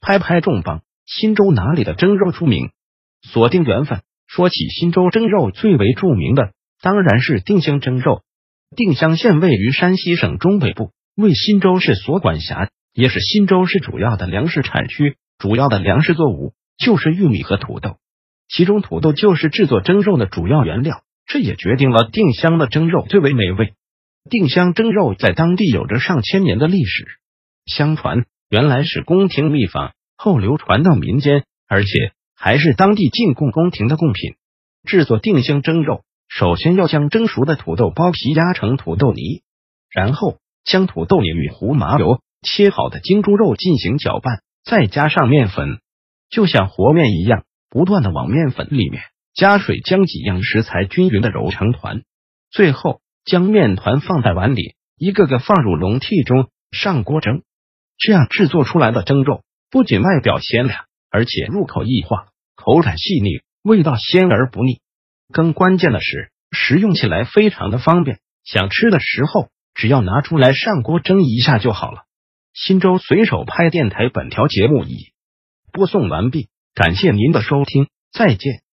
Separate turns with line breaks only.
拍拍重磅，新州哪里的蒸肉出名？锁定缘分。说起新州蒸肉，最为著名的当然是定襄蒸肉。定襄县位于山西省中北部，为新州市所管辖，也是新州市主要的粮食产区。主要的粮食作物就是玉米和土豆，其中土豆就是制作蒸肉的主要原料，这也决定了定襄的蒸肉最为美味。定襄蒸肉在当地有着上千年的历史，相传。原来是宫廷秘方，后流传到民间，而且还是当地进贡宫廷的贡品。制作定襄蒸肉，首先要将蒸熟的土豆剥皮压成土豆泥，然后将土豆泥与胡麻油、切好的精猪肉进行搅拌，再加上面粉，就像和面一样，不断的往面粉里面加水，将几样食材均匀的揉成团。最后将面团放在碗里，一个个放入笼屉中，上锅蒸。这样制作出来的蒸肉不仅外表鲜亮，而且入口易化，口感细腻，味道鲜而不腻。更关键的是，食用起来非常的方便，想吃的时候只要拿出来上锅蒸一下就好了。新州随手拍电台本条节目已播送完毕，感谢您的收听，再见。